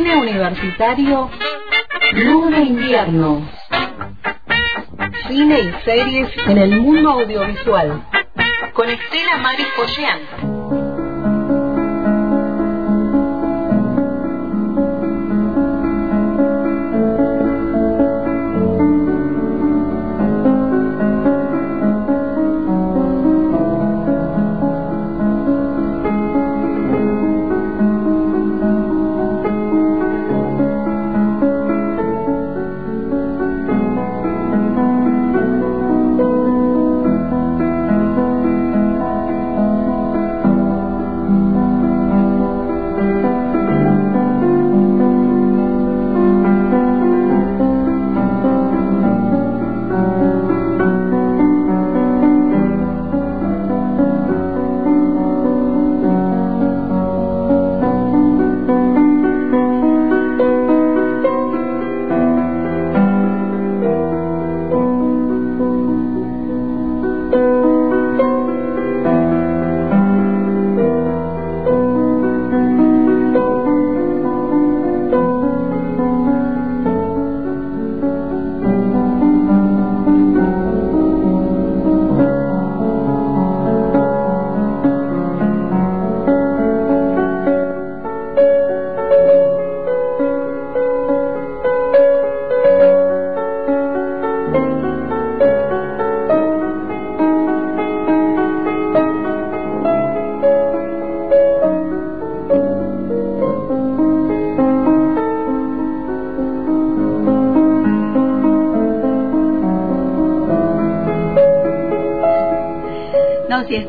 Cine universitario, Luz de invierno. Cine y series en el mundo audiovisual. Con Estela Maris Poyean.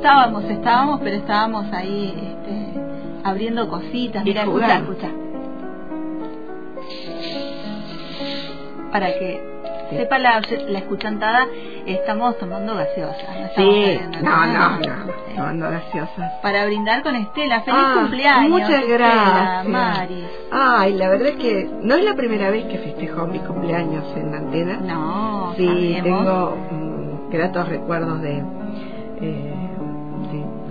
Estábamos, estábamos, pero estábamos ahí este, abriendo cositas. Mira, escucha, escucha. Para que sepa la, la escuchantada, estamos tomando gaseosa. No sí, no, no, no, tomando gaseosa. Para brindar con Estela, feliz ah, cumpleaños. Muchas gracias. Mari. Ay, la verdad es que no es la primera vez que festejo mi cumpleaños en antena. No, sí, tengo mm, gratos recuerdos de eh,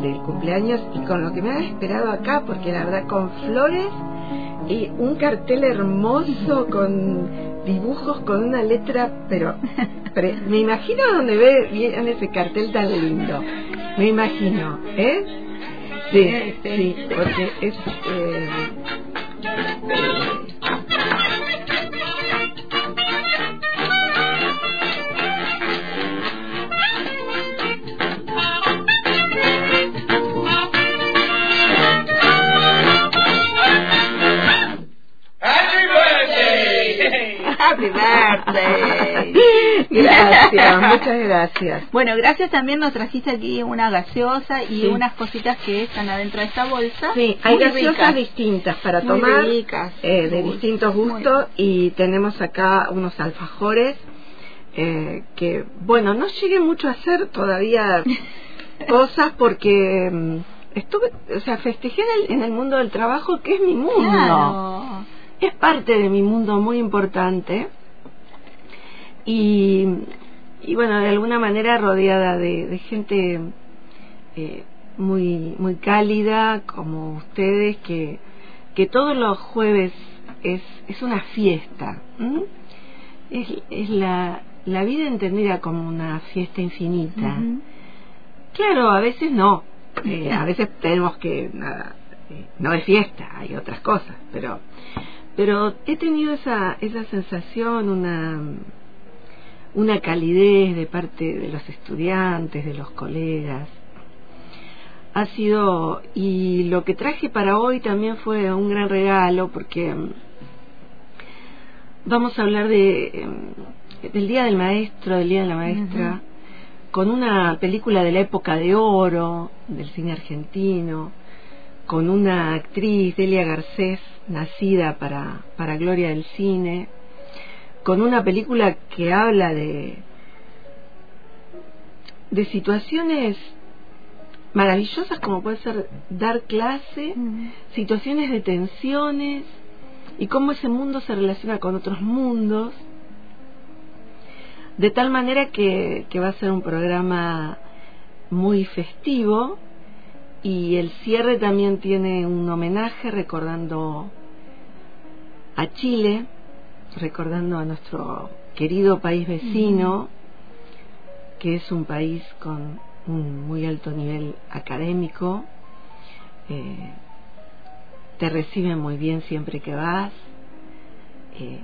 del cumpleaños y con lo que me ha esperado acá, porque la verdad con flores y un cartel hermoso con dibujos con una letra, pero me imagino donde ve en ese cartel tan lindo. Me imagino, ¿eh? Sí, sí, porque es... Eh, Gracias, muchas gracias. Bueno, gracias también nos trajiste aquí una gaseosa y unas cositas que están adentro de esta bolsa. Sí, hay gaseosas distintas para tomar, eh, de distintos gustos y tenemos acá unos alfajores eh, que, bueno, no llegué mucho a hacer todavía cosas porque mm, estuve, o sea, festejé en el, en el mundo del trabajo que es mi mundo es parte de mi mundo muy importante y, y bueno, de alguna manera rodeada de, gente eh, muy, muy cálida como ustedes que, que todos los jueves es, es una fiesta. Es, es la, la vida entendida como una fiesta infinita. Claro, a veces no. Eh, a veces tenemos que... Nada, eh, no es fiesta, hay otras cosas, pero pero he tenido esa, esa sensación, una, una calidez de parte de los estudiantes, de los colegas. Ha sido, y lo que traje para hoy también fue un gran regalo porque mm, vamos a hablar de, mm, del Día del Maestro, del Día de la Maestra, con una película de la época de oro del cine argentino, con una actriz, Delia Garcés, nacida para, para Gloria del Cine, con una película que habla de, de situaciones maravillosas como puede ser dar clase, situaciones de tensiones y cómo ese mundo se relaciona con otros mundos, de tal manera que, que va a ser un programa muy festivo y el cierre también tiene un homenaje recordando a Chile, recordando a nuestro querido país vecino, que es un país con un muy alto nivel académico, eh, te reciben muy bien siempre que vas, eh,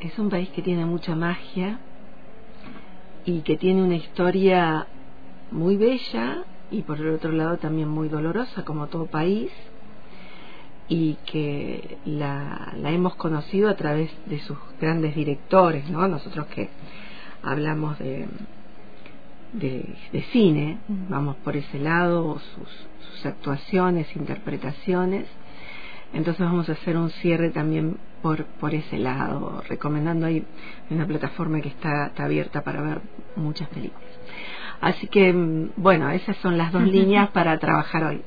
es un país que tiene mucha magia y que tiene una historia muy bella y por el otro lado también muy dolorosa como todo país y que la, la hemos conocido a través de sus grandes directores, ¿no? Nosotros que hablamos de, de, cine, vamos por ese lado, sus, sus actuaciones, interpretaciones. Entonces vamos a hacer un cierre también por, por ese lado, recomendando ahí una plataforma que está, está abierta para ver muchas películas. Así que, mm, bueno, esas son las dos líneas para trabajar hoy.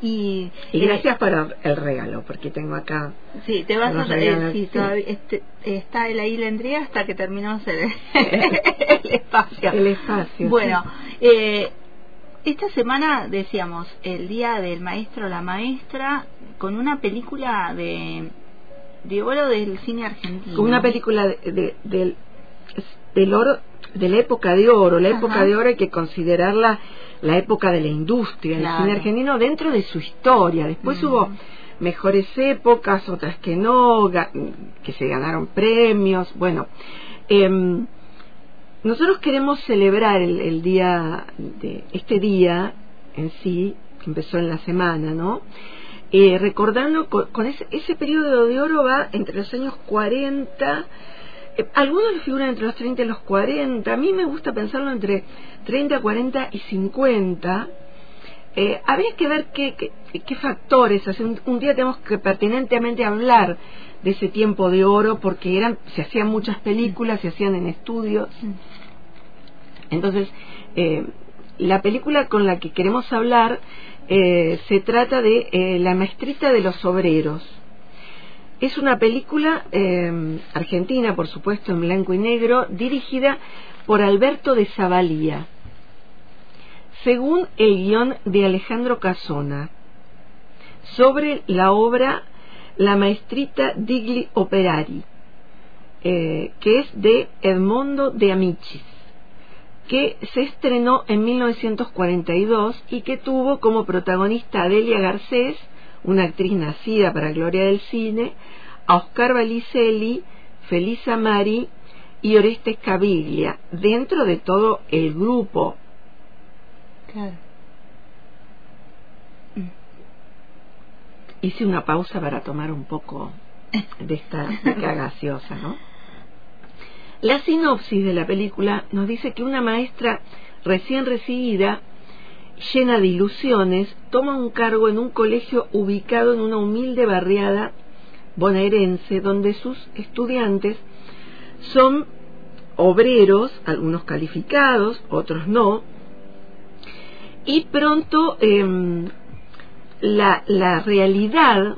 Y, gracias por el regalo, porque tengo acá. Sí, te vas a sí, este, está el ahí la hasta que terminamos el, espacio. El espacio. Bueno, eh, esta semana decíamos el día del maestro la maestra con una película de de oro del cine argentino. Con una película de, del del oro de la época de oro. La época de oro hay que considerarla la época de la industria del cine argentino dentro de su historia. Después mm. hubo mejores épocas, otras que no, que se ganaron premios. Bueno, eh, nosotros queremos celebrar el, día de este día en sí, que empezó en la semana, ¿no? Eh, recordando con, ese, ese, periodo de oro va entre los años 40, eh, algunos figuran entre los 30 y los 40, a mí me gusta pensarlo entre 30, 40 y 50. Eh, habría que ver qué, qué, factores, un, día tenemos que pertinentemente hablar de ese tiempo de oro porque eran se hacían muchas películas, se hacían en estudios. Entonces, eh, la película con la que queremos hablar eh, se trata de eh, La maestrita de los obreros. Es una película argentina, por supuesto, en blanco y negro, dirigida por Alberto de Zavalía, según el guion de Alejandro Casona, sobre la obra La maestrita digli operari, que es de Edmondo de Amicis que se estrenó en 1942 y que tuvo como protagonista a Delia Garcés, una actriz nacida para gloria del cine, a Oscar Valicelli, Felisa Mari y Orestes Caviglia, dentro de todo el grupo. Claro. Hice una pausa para tomar un poco de esta gaseosa, ¿no? La sinopsis de la película nos dice que una maestra recién recibida, llena de ilusiones, toma un cargo en un colegio ubicado en una humilde barriada bonaerense donde sus estudiantes son obreros, algunos calificados, otros no, y pronto em, la, la realidad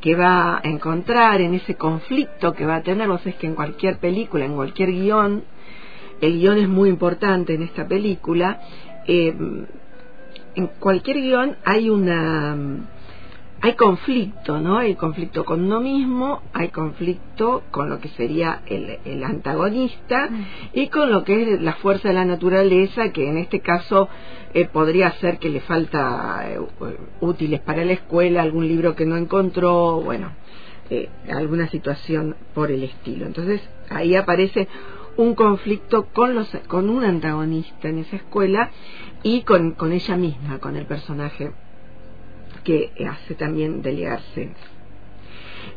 que va a encontrar en ese conflicto que va a tener, vos es que en cualquier película, en cualquier guion, el guion es muy importante en esta película, eh, en cualquier guion hay una hay conflicto, ¿no? Hay conflicto con uno mismo, hay conflicto con lo que sería el, antagonista y con lo que es la fuerza de la naturaleza, que en este caso eh, podría ser que le falta eh, útiles para la escuela, algún libro que no encontró, bueno, eh, alguna situación por el estilo. Entonces ahí aparece un conflicto con, los, con un antagonista en esa escuela y con, con ella misma, con el personaje que hace también delegarse.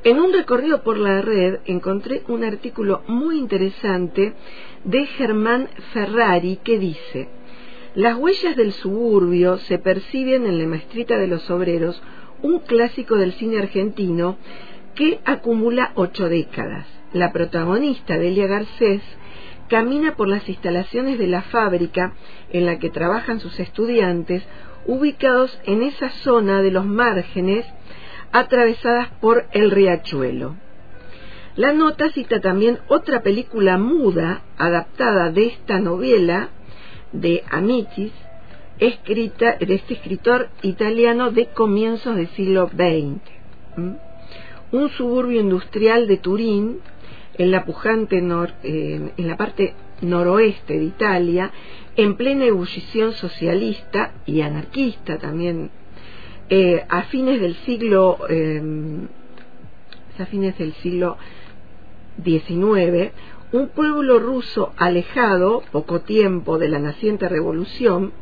En un recorrido por la red encontré un artículo muy interesante de Germán Ferrari que dice, las huellas del suburbio se perciben en la maestrita de los obreros, un clásico del cine argentino que acumula ocho décadas. La protagonista, Delia Garcés, camina por las instalaciones de la fábrica en la que trabajan sus estudiantes ubicados en esa zona de los márgenes atravesadas por el riachuelo. La nota cita también otra película muda adaptada de esta novela de Amicis, escrita de este escritor italiano de comienzos del siglo XX. un suburbio industrial de Turín, en la pujante en la parte noroeste de Italia, en plena ebullición socialista y anarquista también, eh, a fines del siglo em, a fines del siglo XIX, un pueblo ruso alejado, poco tiempo de la naciente revolución,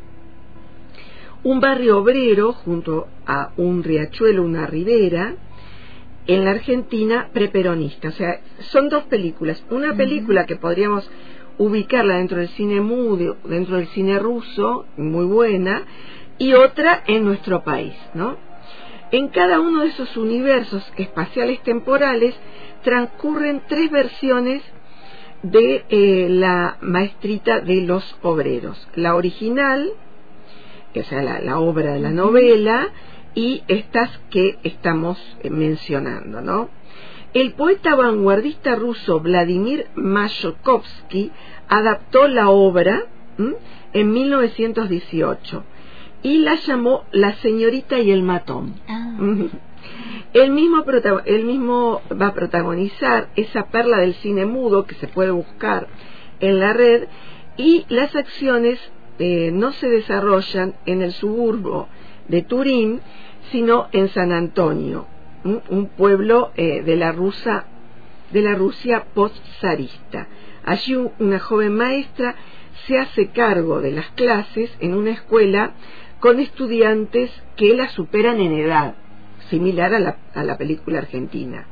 un barrio obrero junto a un riachuelo, una ribera, en la Argentina preperonista. O sea, son dos películas. Una película que podríamos ubicarla dentro del cine mudo, dentro del cine ruso, muy buena, y otra en nuestro país, ¿no? En cada uno de esos universos espaciales temporales transcurren tres versiones de eh, la maestrita de los obreros. La original, o sea, la, obra de la novela, y estas que estamos eh, mencionando, ¿no? El poeta vanguardista ruso Vladimir Mayakovsky adaptó la obra en 1918 y la llamó La señorita y el matón. Ah. Él mismo, mismo va a protagonizar esa perla del cine mudo que se puede buscar en la red y las acciones eh, no se desarrollan en el suburbio de Turín, sino en San Antonio, un pueblo eh, de la Rusia de la Rusia post-zarista. Allí una joven maestra se hace cargo de las clases en una escuela con estudiantes que la superan en edad, similar a la, a la película argentina.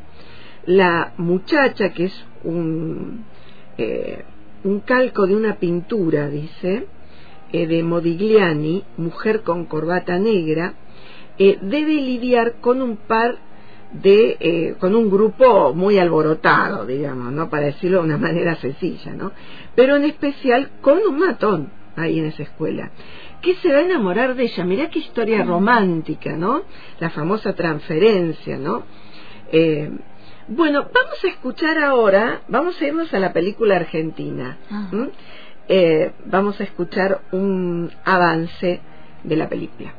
La muchacha, que es un, eh, un calco de una pintura, dice, de Modigliani, mujer con corbata negra, eh, debe lidiar con un par de con un grupo muy alborotado digamos no para decirlo de una manera sencilla no pero en especial con un matón ahí en esa escuela que se va a enamorar de ella. Mirá qué historia romántica, ¿no? La famosa transferencia, ¿no? Eh, bueno, vamos a escuchar ahora, vamos a irnos a la película argentina. Ah. Eh, vamos a escuchar un avance de la película.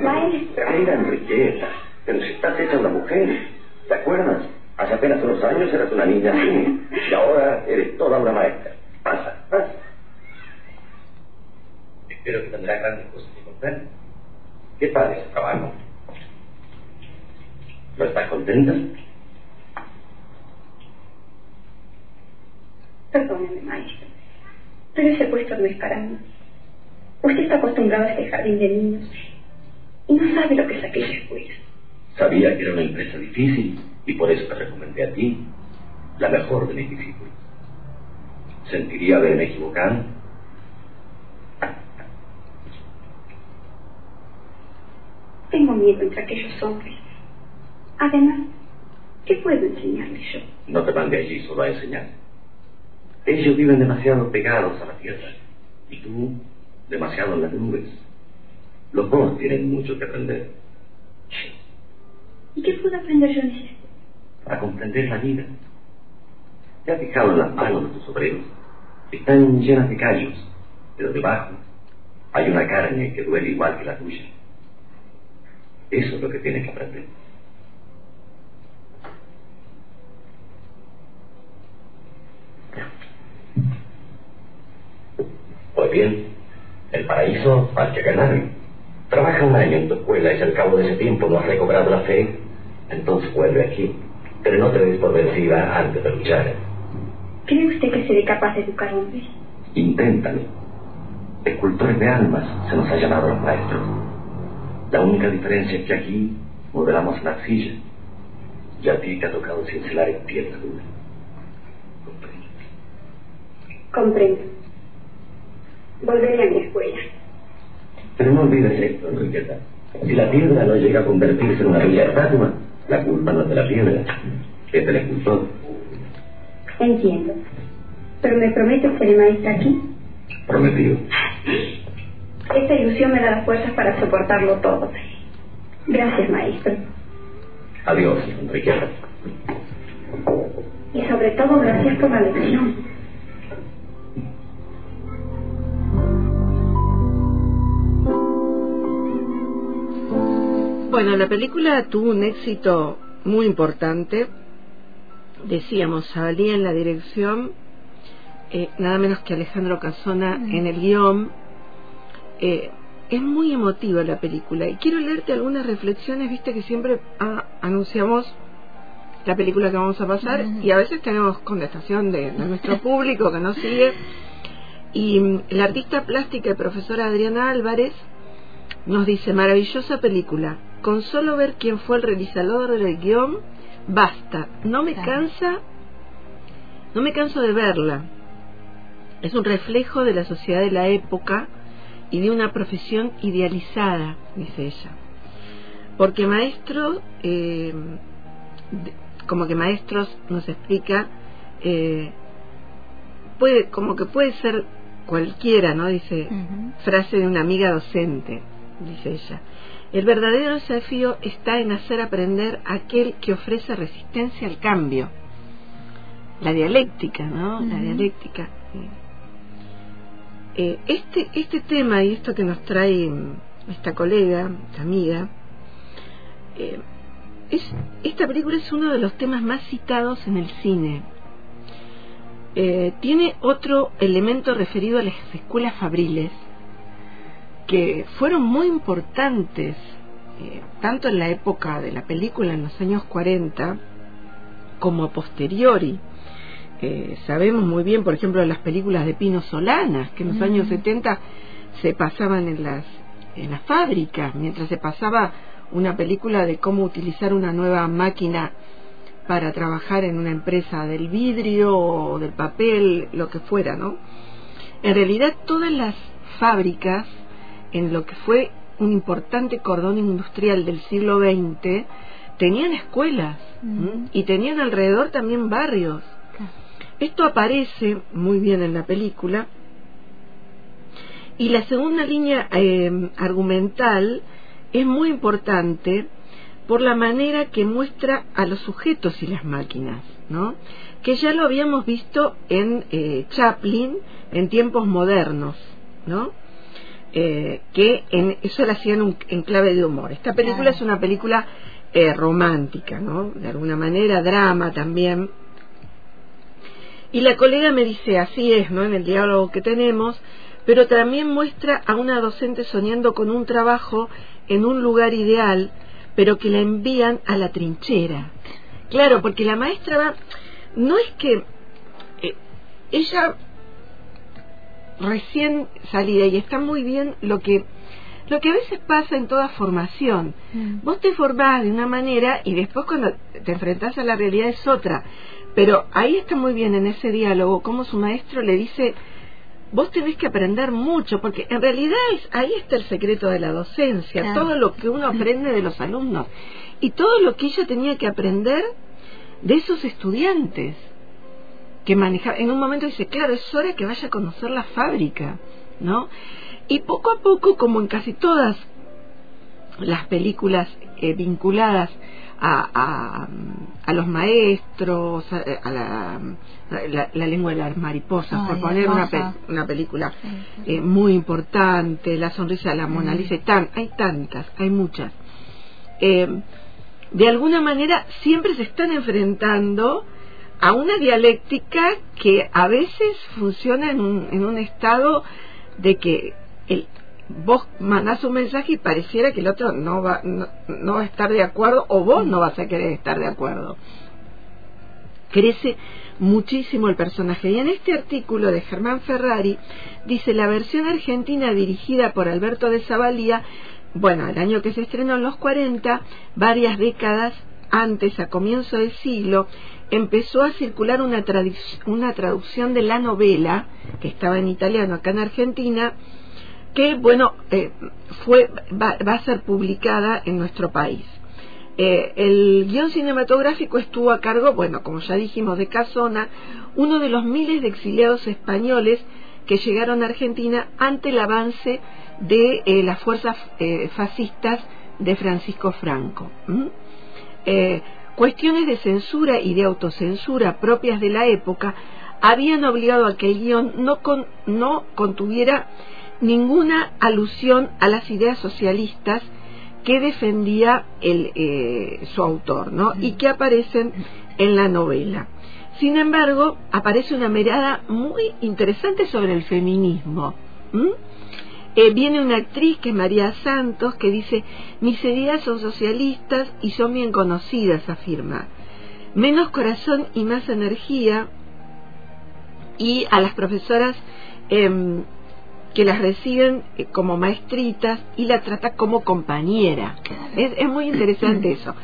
Maestra. Enriqueta. Pero si estás hecha una mujer, ¿te acuerdas? Hace apenas unos años eras una niña así, y ahora eres toda una maestra. Pasa, pasa. Espero que tendrá grandes cosas que contar. ¿Qué tal ese trabajo? ¿No estás contenta? Perdóneme, maestro, pero ese puesto no es para mí. Usted está acostumbrado a este jardín de niños y no sabe lo que es aquella escuela. Sabía que era una empresa difícil y por eso te recomendé a ti, la mejor de mis discípulos. ¿Sentiría haberme equivocado? Tengo miedo entre aquellos hombres. Además, ¿qué puedo enseñarles yo? No te mande allí solo a enseñar. Ellos viven demasiado pegados a la tierra y tú demasiado en las nubes. Los dos tienen mucho que aprender. ¿Y qué puedo aprender yo en eso? Para comprender la vida. ¿Te has fijado en las manos de tus obreros? Están llenas de callos, pero debajo hay una carne que duele igual que la tuya. Eso es lo que tienes que aprender. Pues bien, el paraíso al que ganar. Trabaja un año en tu escuela y si al cabo de ese tiempo no has recobrado la fe, entonces vuelve aquí. Pero no te des por vencida antes de luchar. ¿Cree usted que seré capaz de educar hombres? Inténtalo. Escultores de almas se nos ha llamado los maestros. La única diferencia es que aquí modelamos la arcilla y a ti te ha tocado cincelar en piedra dura. Comprendo. Comprendo. Volveré a mi escuela. Pero no olvides esto, Enriqueta. Si la piedra no llega a convertirse en una bella estatua, la culpa no es de la piedra, es del escultor. Entiendo. Pero me promete ser maestra aquí. Prometido. Esta ilusión me da las fuerzas para soportarlo todo. Gracias, maestro. Adiós, Enrique. Y sobre todo, gracias por la lección. Bueno, la película tuvo un éxito muy importante. Decíamos, salía en la dirección, eh, nada menos que Alejandro Casona mm. en el guion, eh, es muy emotiva la película. Y quiero leerte algunas reflexiones, viste que siempre ah, anunciamos la película que vamos a pasar y a veces tenemos contestación de, de nuestro público que nos sigue. Y mm, la artista plástica y profesora Adriana Álvarez nos dice maravillosa película. Con solo ver quién fue el realizador del guion basta. No me cansa no me canso de verla. Es un reflejo de la sociedad de la época y de una profesión idealizada dice ella. Porque maestro eh, como que maestros nos explica eh, puede como que puede ser cualquiera no dice frase de una amiga docente dice ella. El verdadero desafío está en hacer aprender a aquel que ofrece resistencia al cambio. La dialéctica no la dialéctica eh, este este tema y esto que nos trae esta colega esta amiga eh, esta película es uno de los temas más citados en el cine. Eh, tiene otro elemento referido a las escuelas fabriles que fueron muy importantes tanto en la época de la película en los años 40 como a posteriori. Sabemos muy bien, por ejemplo, las películas de Pino Solanas, que en los años 70 se pasaban en las, en las fábricas, mientras se pasaba una película de cómo utilizar una nueva máquina para trabajar en una empresa del vidrio o del papel, lo que fuera, ¿no? En realidad todas las fábricas, en lo que fue un importante cordón industrial del siglo XX, tenían escuelas y tenían alrededor también barrios. Esto aparece muy bien en la película. Y la segunda línea eh, argumental es muy importante por la manera que muestra a los sujetos y las máquinas, ¿no? Que ya lo habíamos visto en eh, Chaplin en tiempos modernos, ¿no? Eh, que en, eso lo hacían en clave de humor. Esta película es una película eh, romántica, ¿no? De alguna manera, drama también. Y la colega me dice, así es, ¿no? En el diálogo que tenemos, pero también muestra a una docente soñando con un trabajo en un lugar ideal, pero que la envían a la trinchera. Claro, porque la maestra va, no es que eh, ella recién salida y está muy bien lo que lo que a veces pasa en toda formación. Mm. Vos te formás de una manera y después cuando te enfrentás a la realidad es otra. Pero ahí está muy bien en ese diálogo cómo su maestro le dice vos tenés que aprender mucho, porque en realidad es, ahí está el secreto de la docencia, todo lo que uno aprende de los alumnos y todo lo que ella tenía que aprender de esos estudiantes que manejaban. En un momento dice, claro, es hora que vaya a conocer la fábrica, ¿no? Y poco a poco, como en casi todas las películas eh, vinculadas a, a, los maestros, a, la, la, lengua de las mariposas, por poner una, una película eh, muy importante, La sonrisa de la Mona Lisa, hay tantas, hay muchas. Eh, de alguna manera siempre se están enfrentando a una dialéctica que a veces funciona en un, en un estado de que vos mandás un mensaje y pareciera que el otro no va, no, va a estar de acuerdo o vos no vas a querer estar de acuerdo. Crece muchísimo el personaje. Y en este artículo de Germán Ferrari dice la versión argentina dirigida por Alberto de Zavalía, bueno, el año que se estrenó en los 40, varias décadas antes, a comienzo del siglo, empezó a circular una, una traducción de la novela, que estaba en italiano acá en Argentina, que, bueno, eh, fue, va, a ser publicada en nuestro país. Eh, el guion cinematográfico estuvo a cargo, bueno, como ya dijimos, de Casona, uno de los miles de exiliados españoles que llegaron a Argentina ante el avance de eh, las fuerzas fascistas de Francisco Franco. cuestiones de censura y de autocensura propias de la época habían obligado a que el guion no, con, no contuviera ninguna alusión a las ideas socialistas que defendía el, eh, su autor, ¿no? Y que aparecen en la novela. Sin embargo, aparece una mirada muy interesante sobre el feminismo. Eh, viene una actriz que es María Santos que dice, mis ideas son socialistas y son bien conocidas, afirma. Menos corazón y más energía. Y a las profesoras em, que las reciben eh, como maestritas y la trata como compañera. Es, es muy interesante eso.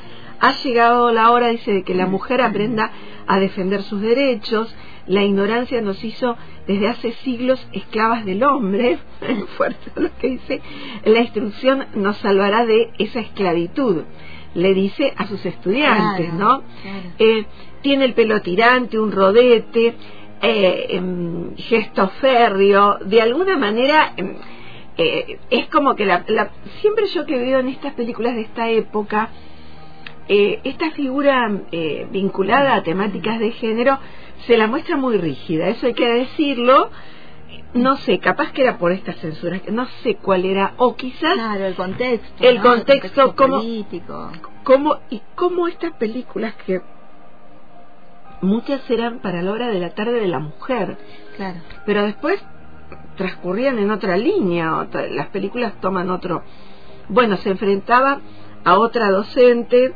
Ha llegado la hora, dice, de que la mujer aprenda a defender sus derechos. La ignorancia nos hizo desde hace siglos esclavas del hombre. Fuerte lo que dice. La instrucción nos salvará de esa esclavitud. Le dice a sus estudiantes, ¿no? Eh, tiene el pelo tirante, un rodete, eh, em, gesto férreo. De alguna manera. Em, eh, es como que la, siempre yo que veo en estas películas de esta época eh, esta figura eh, vinculada a temáticas de género se la muestra muy rígida, eso hay que decirlo. No sé, capaz que era por estas censuras, no sé cuál era, o quizás claro, el contexto, el contexto, como, político. Como, y cómo estas películas que muchas eran para la hora de la tarde de la mujer, claro. pero después transcurrían en otra línea, las películas toman otro. Bueno, se enfrentaba a otra docente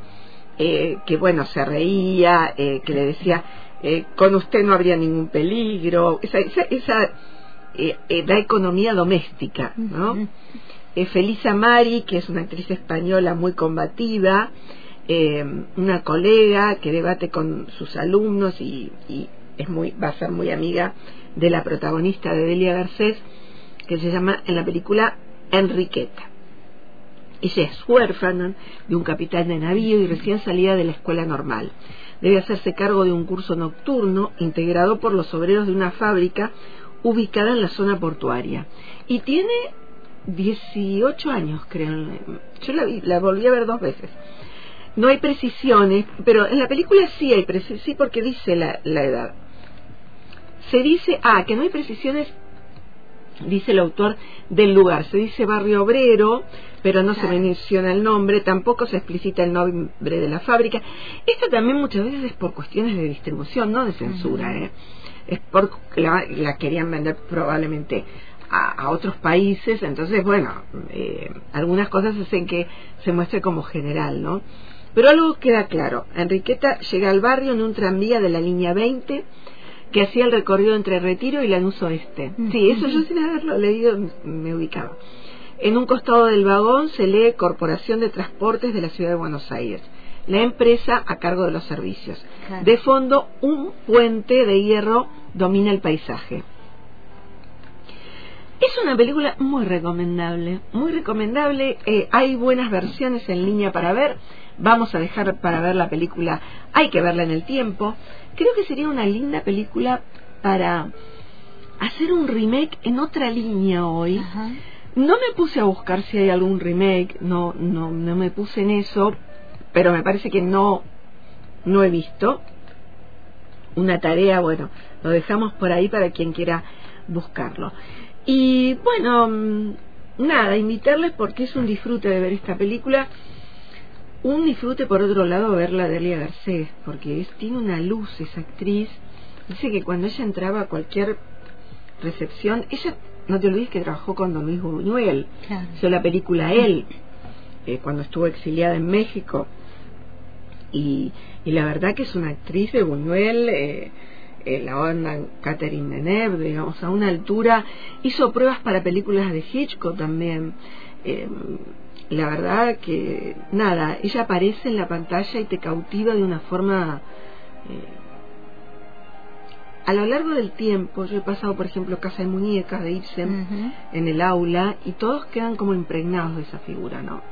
eh, que bueno, se reía, eh, que le decía, eh, con usted no habría ningún peligro, esa, esa, esa la economía doméstica, ¿no? Felisa Mari, que es una actriz española muy combativa, una colega que debate con sus alumnos y, y, es muy, va a ser muy amiga de la protagonista de Delia Garcés, que se llama en la película Enriqueta. Ella es huérfana de un capitán de navío y recién salida de la escuela normal. Debe hacerse cargo de un curso nocturno integrado por los obreros de una fábrica ubicada en la zona portuaria. Y tiene 18 años, creo. Yo la, la volví a ver dos veces. No hay precisiones, pero en la película sí hay precisiones, sí porque dice la, la edad. Se dice, ah, que no hay precisiones dice el autor del lugar. Se dice barrio obrero, pero no se menciona el nombre, tampoco se explicita el nombre de la fábrica. Esto también muchas veces es por cuestiones de distribución, no de censura. ¿eh? Es porque la, querían vender probablemente a, otros países, entonces, bueno, eh, algunas cosas hacen que se muestre como general, ¿no? Pero algo queda claro. Enriqueta llega al barrio en un tranvía de la línea 20 que hacía el recorrido entre Retiro y Lanús Oeste. Sí, eso yo sin haberlo leído me ubicaba. En un costado del vagón se lee Corporación de Transportes de la Ciudad de Buenos Aires, la empresa a cargo de los servicios. De fondo, un puente de hierro domina el paisaje. Es una película muy recomendable, muy recomendable. Eh, hay buenas versiones en línea para ver. Vamos a dejar para ver la película, hay que verla en el tiempo creo que sería una linda película para hacer un remake en otra línea hoy. No me puse a buscar si hay algún remake, no, no, no me puse en eso, pero me parece que no, no he visto. Una tarea, bueno, lo dejamos por ahí para quien quiera buscarlo. Y bueno, mm, nada, invitarles porque es un disfrute de ver esta película un disfrute por otro lado verla de Elia Garcés, porque es, tiene una luz esa actriz. Dice que cuando ella entraba a cualquier recepción, ella, no te olvides que trabajó con Don Luis Buñuel, hizo la película Él, eh, cuando estuvo exiliada en México. Y, y, la verdad que es una actriz de Buñuel, eh, eh, la onda Catherine Deneuve, digamos, a una altura. Hizo pruebas para películas de Hitchcock también. Eh, la verdad que nada, ella aparece en la pantalla y te cautiva de una forma... Eh, a lo largo del tiempo, yo he pasado, por ejemplo, Casa de Muñecas de Ibsen en el aula y todos quedan como impregnados de esa figura, ¿no?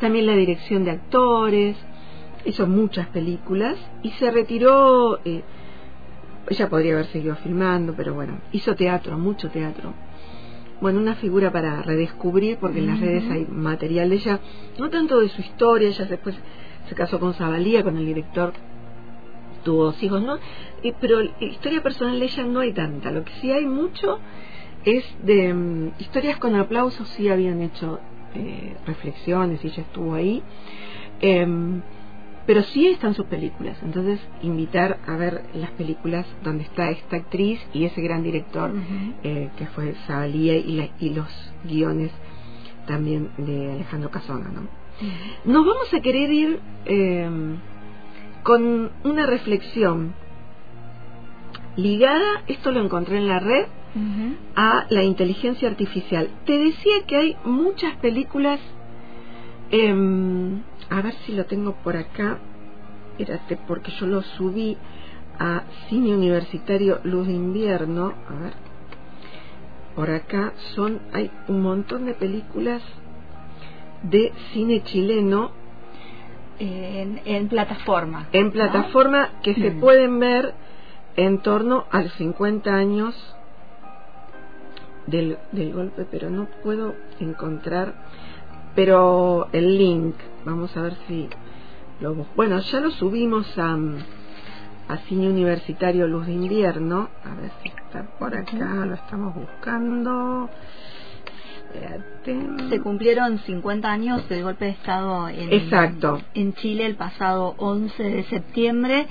También la dirección de actores, hizo muchas películas y se retiró, eh, ella podría haber seguido filmando, pero bueno, hizo teatro, mucho teatro bueno, una figura para redescubrir, porque en las redes hay material de ella, no tanto de su historia, ella después se casó con Zabalía, con el director, tuvo dos hijos, ¿no? pero historia personal de ella no hay tanta, lo que sí hay mucho es de mm, historias con aplausos, sí habían hecho eh, reflexiones y ella estuvo ahí. Em, pero sí están sus películas. Entonces, invitar a ver las películas donde está esta actriz y ese gran director eh, que fue Sabalía y, y los guiones también de Alejandro Casona. ¿no? Nos vamos a querer ir em, con una reflexión ligada, esto lo encontré en la red, a la inteligencia artificial. Te decía que hay muchas películas, em, a ver si lo tengo por acá, espérate, porque yo lo subí a Cine Universitario Luz de Invierno, a ver, por acá son, hay un montón de películas de cine chileno en, en plataforma. En plataforma que se mm. pueden ver en torno a los 50 años del, del golpe, pero no puedo encontrar, pero el link, vamos a ver si lo bueno, ya lo subimos a, a Cine Universitario Luz de Invierno, a ver si está por acá, lo estamos buscando. Se cumplieron 50 años del golpe de Estado en, Exacto. en Chile el pasado 11 de septiembre.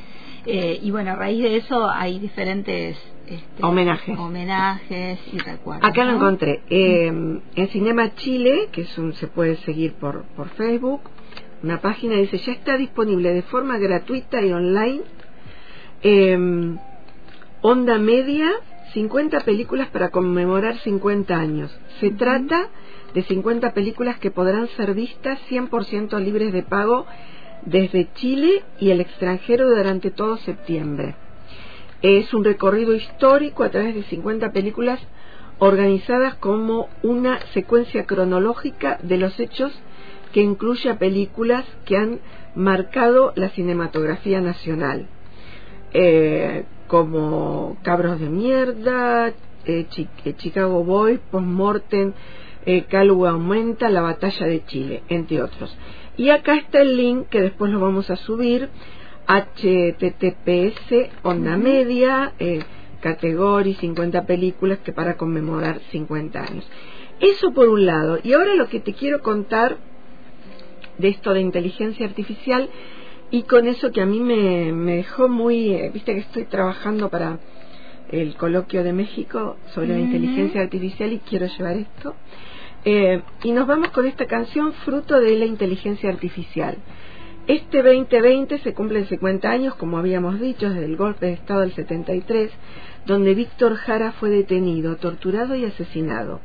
Eh, y bueno, a raíz de eso hay diferentes este, homenajes. homenajes y recuerdos. Acá lo encontré. Eh, en Cinema Chile, que es un, se puede seguir por, por Facebook, una página dice, ya está disponible de forma gratuita y online. Eh, onda Media 50 películas para conmemorar 50 años. Se trata de 50 películas que podrán ser vistas 100% libres de pago desde Chile y el extranjero durante todo septiembre. Es un recorrido histórico a través de 50 películas organizadas como una secuencia cronológica de los hechos que incluye a películas que han marcado la cinematografía nacional. Eh, como Cabros de Mierda, eh, eh, Chicago Boys, Postmortem, eh, Aumenta, La Batalla de Chile, entre otros. Y acá está el link que después lo vamos a subir, https, onda media, eh, categoría 50 películas que para conmemorar 50 años. Eso por un lado. Y ahora lo que te quiero contar de esto de inteligencia artificial y con eso que a mí me, me dejó muy, eh, viste que estoy trabajando para el coloquio de México sobre la inteligencia artificial y quiero llevar esto. Eh, y nos vamos con esta canción fruto de la inteligencia artificial. Este 2020 se cumplen 50 años, como habíamos dicho, desde el golpe de Estado del 73, donde Víctor Jara fue detenido, torturado y asesinado.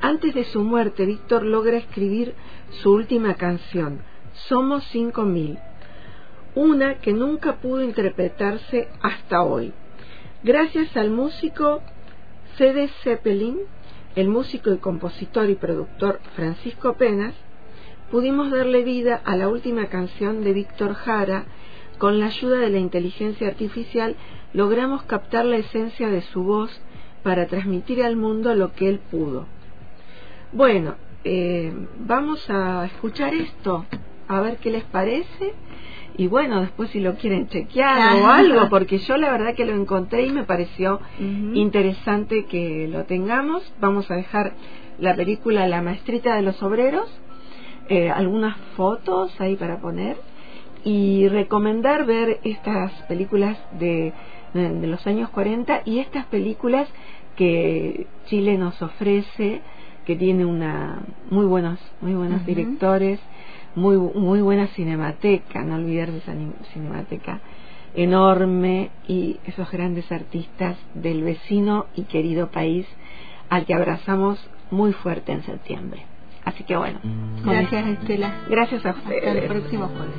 Antes de su muerte, Víctor logra escribir su última canción, Somos 5000, una que nunca pudo interpretarse hasta hoy. Gracias al músico C.D. Zeppelin, el músico y compositor y productor Francisco Penas, pudimos darle vida a la última canción de Víctor Jara. Con la ayuda de la inteligencia artificial logramos captar la esencia de su voz para transmitir al mundo lo que él pudo. Bueno, eh, vamos a escuchar esto, a ver qué les parece y bueno, después si lo quieren chequear o algo, porque yo la verdad que lo encontré y me pareció interesante que lo tengamos. Vamos a dejar la película La Maestrita de los Obreros, eh, algunas fotos ahí para poner y recomendar ver estas películas de, de, los años 40 y estas películas que Chile nos ofrece, que tiene una muy buenos, muy buenos directores muy, muy buena cinemateca, no olvidar esa cinemateca enorme y esos grandes artistas del vecino y querido país al que abrazamos muy fuerte en septiembre. Así que bueno. Gracias Estela. Gracias a ustedes. Hasta el próximo jueves.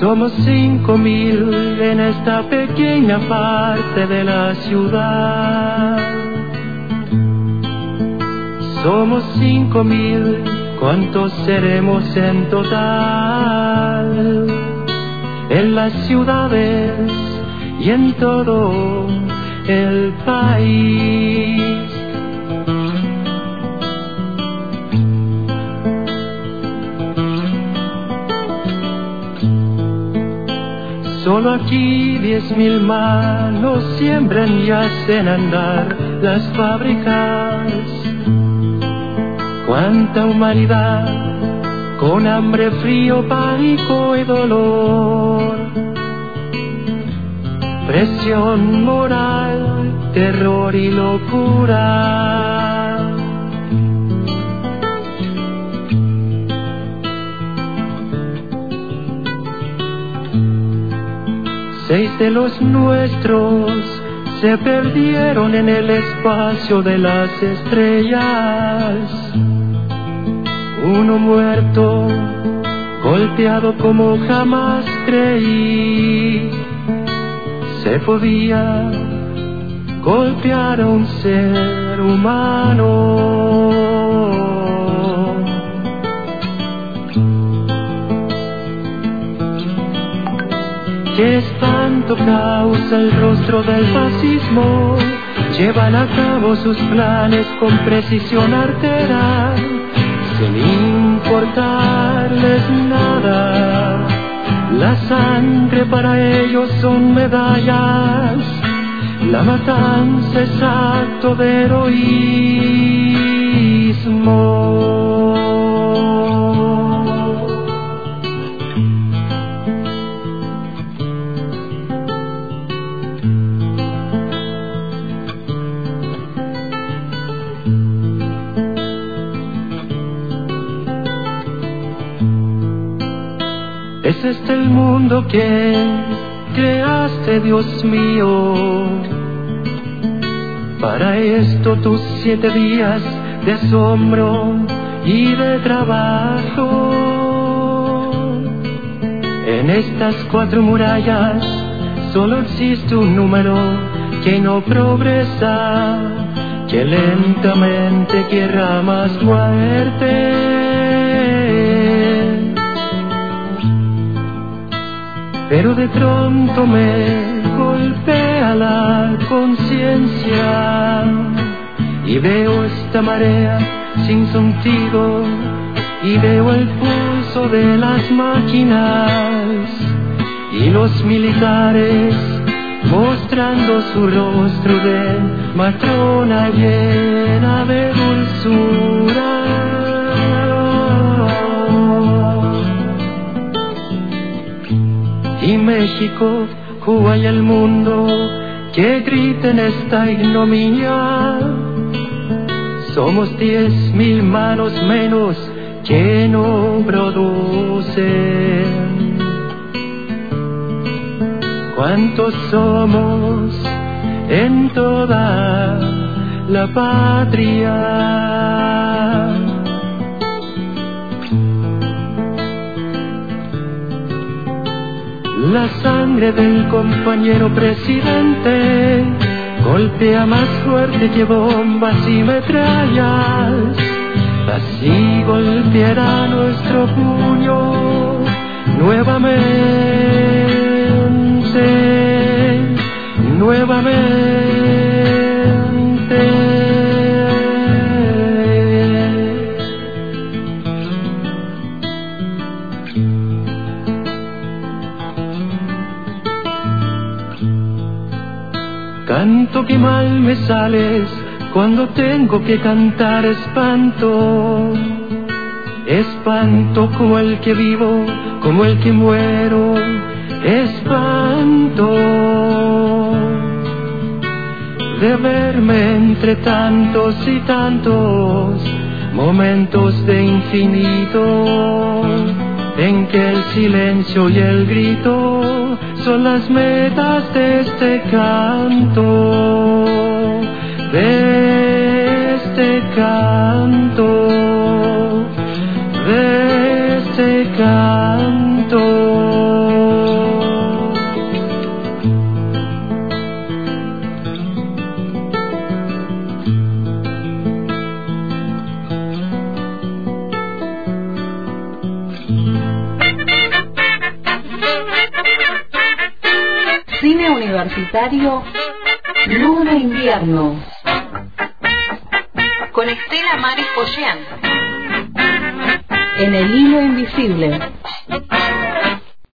Somos cinco mil en esta pequeña parte de la ciudad. Somos cinco mil, ¿cuántos seremos en total? En las ciudades y en todo el país. Solo aquí diez mil manos siembran y hacen andar las fábricas. Cuánta humanidad con hambre, frío, pánico y dolor. Presión moral, terror y locura. De los nuestros se perdieron en el espacio de las estrellas. Uno muerto, golpeado como jamás creí, se podía golpear a un ser humano. Qué espanto causa el rostro del fascismo. Llevan a cabo sus planes con precisión artera, sin importarles nada. La sangre para ellos son medallas, la matanza es acto de heroísmo. ¿Es este el mundo que creaste, Dios mío? Para esto tus siete días de asombro y de trabajo. En estas cuatro murallas solo existe un número que no progresa, que lentamente quiera más muerte. Pero de pronto me golpea la conciencia y veo esta marea sin sentido y veo el pulso de las máquinas y los militares mostrando su rostro de matrona llena de dulzura. México, Cuba y el mundo que griten esta ignominia. Somos diez mil manos menos que no producen. ¿Cuántos somos en toda la patria? La sangre del compañero presidente golpea más fuerte que bombas y metrallas. Así golpeará nuestro puño nuevamente, nuevamente. Que mal me sales cuando tengo que cantar espanto. Espanto como el que vivo, como el que muero. Espanto de verme entre tantos y tantos momentos de infinito en que el silencio y el grito son las metas de este canto, de este canto, de este canto. Universitario Luna Invierno. Con Estela Maris Pollán. En el hilo invisible.